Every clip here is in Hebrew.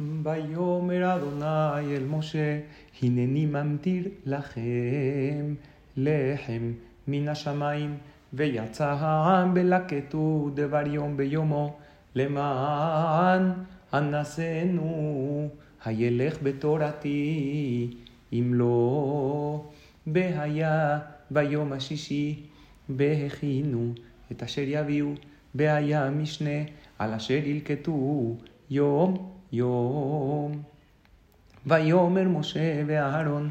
ויאמר אדוני אל משה, הנני ממטיר לכם לחם מן השמיים, ויצא העם בלקטו דבר יום ביומו, למען אנסנו, הילך בתורתי, אם לא, בהיה ביום השישי, בהכינו את אשר יביאו, בהיה משנה, על אשר ילקטו יום יום. ויאמר משה ואהרון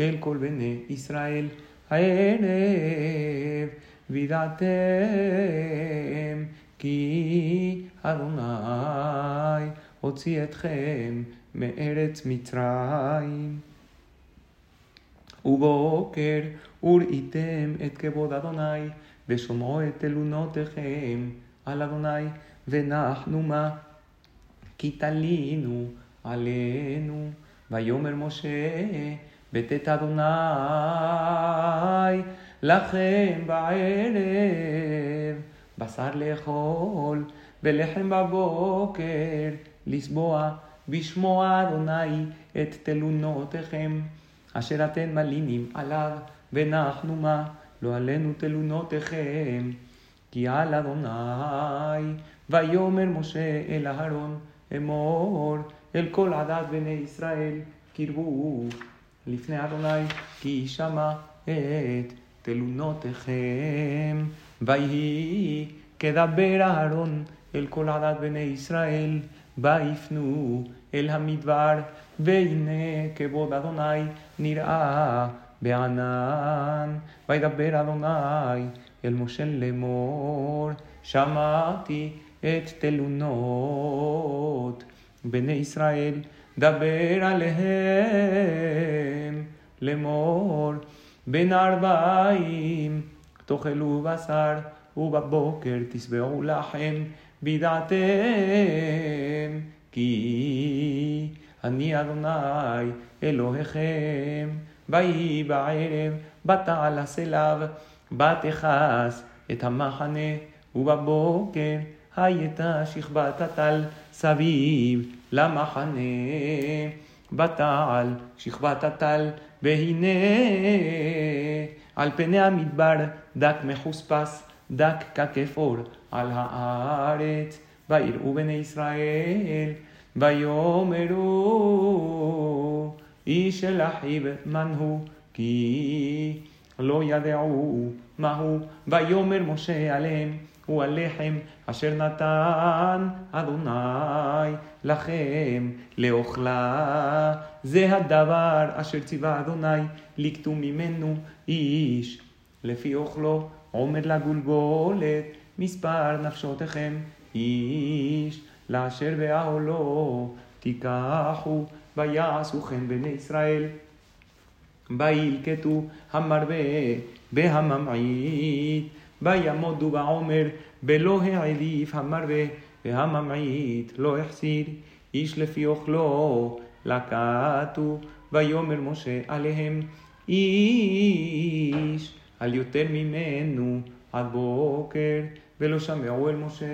אל כל בני ישראל, הערב וידעתם כי אדוני הוציא אתכם מארץ מצרים. ובוקר וראיתם את כבוד אדוני, ושומעו את תלונותיכם על אדוני, ונחנו מה? כי תלינו עלינו. ויאמר משה, בתת אדוני לכם בערב, בשר לאכול, ולחם בבוקר, לסבוע, בשמוע אדוני את תלונותיכם, אשר אתן מלינים עליו, ונחנו מה? לא עלינו תלונותיכם, כי על אדוני, ויאמר משה אל אהרון, אמור אל כל עדת בני ישראל, קרבו לפני אדוני, כי ישמע את תלונותיכם. ויהי כדבר אהרון אל כל עדת בני ישראל, ויפנו אל המדבר, והנה כבוד אדוני נראה בענן. וידבר אדוני אל משה לאמור, שמעתי את תלונות. בני ישראל, דבר עליהם לאמור, בין ארבעים תאכלו בשר, ובבוקר תשבעו לחם, בידעתם כי אני אדוני אלוהיכם, ויהי בערב בתעלס אליו, בתכס את המחנה, ובבוקר הייתה שכבת הטל סביב למחנה. בתעל שכבת הטל, והנה על פני המדבר דק מחוספס, דק ככפור על הארץ. ויראו בני ישראל, ויאמרו איש אל אחיו מן הוא, כי לא ידעו מהו. ויאמר משה עליהם, הוא הלחם אשר נתן אדוני לכם לאוכלה. זה הדבר אשר ציווה אדוני לקטו ממנו איש. לפי אוכלו עומד לגולגולת מספר נפשותיכם איש. לאשר באהלו תיקחו ויעשו כן בני ישראל. וילקטו המרבה בהממעית ויעמודו בעומר בלא העדיף המרבה והממעיט לא החסיר. איש לפי אוכלו לקטו ויאמר משה עליהם איש על יותר ממנו עד בוקר ולא שמעו אל משה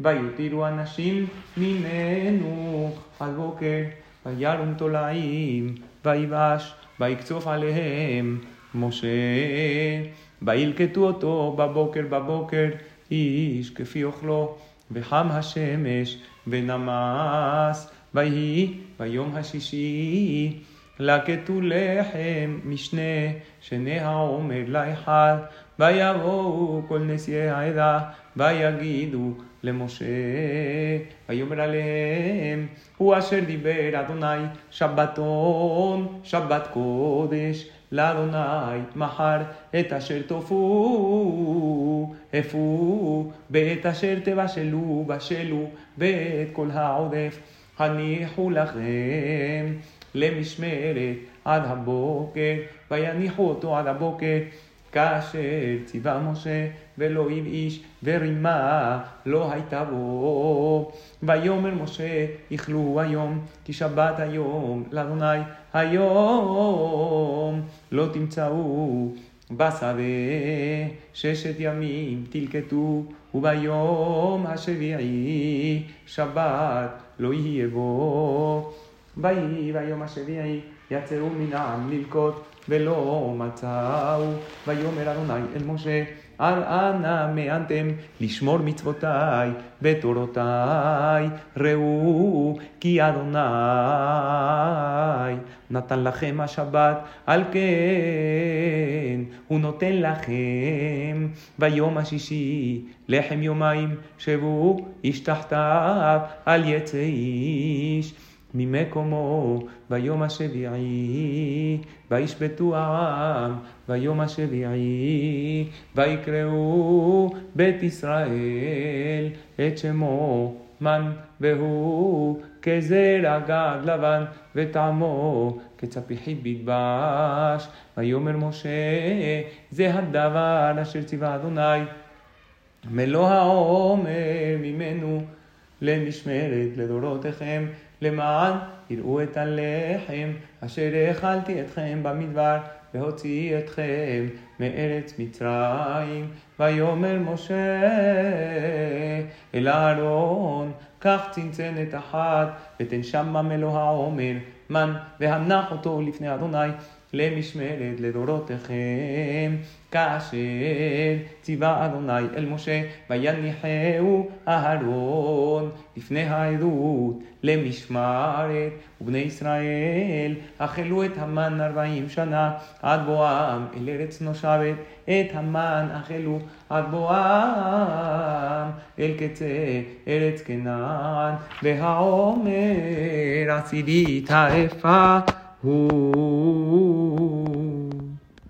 ויותירו אנשים ממנו עד בוקר וירום תולעים ויבש ויקצוף עליהם משה וילקטו אותו בבוקר בבוקר איש כפי אוכלו וחם השמש ונמס ויהי ביום השישי. לקטו לחם משנה שני העומר לאחד ויבואו כל נשיאי העדה ויגידו למשה ויאמר עליהם הוא אשר דיבר אדוני שבתון שבת קודש לאדוני מחר את אשר תופו הפו ואת אשר תבשלו בשלו ואת כל העודף הניחו לכם למשמרת עד הבוקר ויניחו אותו עד הבוקר כאשר ציווה משה ואלוהים איש ורימה לא הייתה בו. ויאמר משה איכלו היום כי שבת היום לאדוני היום לא תמצאו בשדה ששת ימים תלקטו וביום השביעי שבת לא יהיה בו. ויהי ביום השביעי יצאו מן העם ללקוט ולא מצאו. ויאמר אדוני אל משה על אנא מאנתם לשמור מצוותיי ותורותיי ראו כי אדוני נתן לכם השבת על כן הוא נותן לכם. ביום השישי לחם יומיים שבו איש תחתיו על יצא איש ממקומו ביום השביעי, וישבתו העם ביום השביעי, ויקראו בית ישראל את שמו מן והוא כזרע גג לבן וטעמו כצפיחית בדבש. ויאמר משה זה הדבר אשר ציווה אדוני מלוא העומר ממנו למשמרת לדורותיכם למען יראו את הלחם אשר האכלתי אתכם במדבר והוציא אתכם מארץ מצרים. ויאמר משה אל אהרון קח צנצנת אחת ותן שמה מלוא העומר מן והנח אותו לפני אדוני למשמרת לדורותיכם, כאשר ציווה אדוני אל משה, ויניחהו אהרון לפני העדות למשמרת, ובני ישראל אכלו את המן ארבעים שנה עד בואם אל ארץ נושבת, את המן אכלו עד בואם אל קצה ארץ כנען, והעומר עשירית האפה Ooh.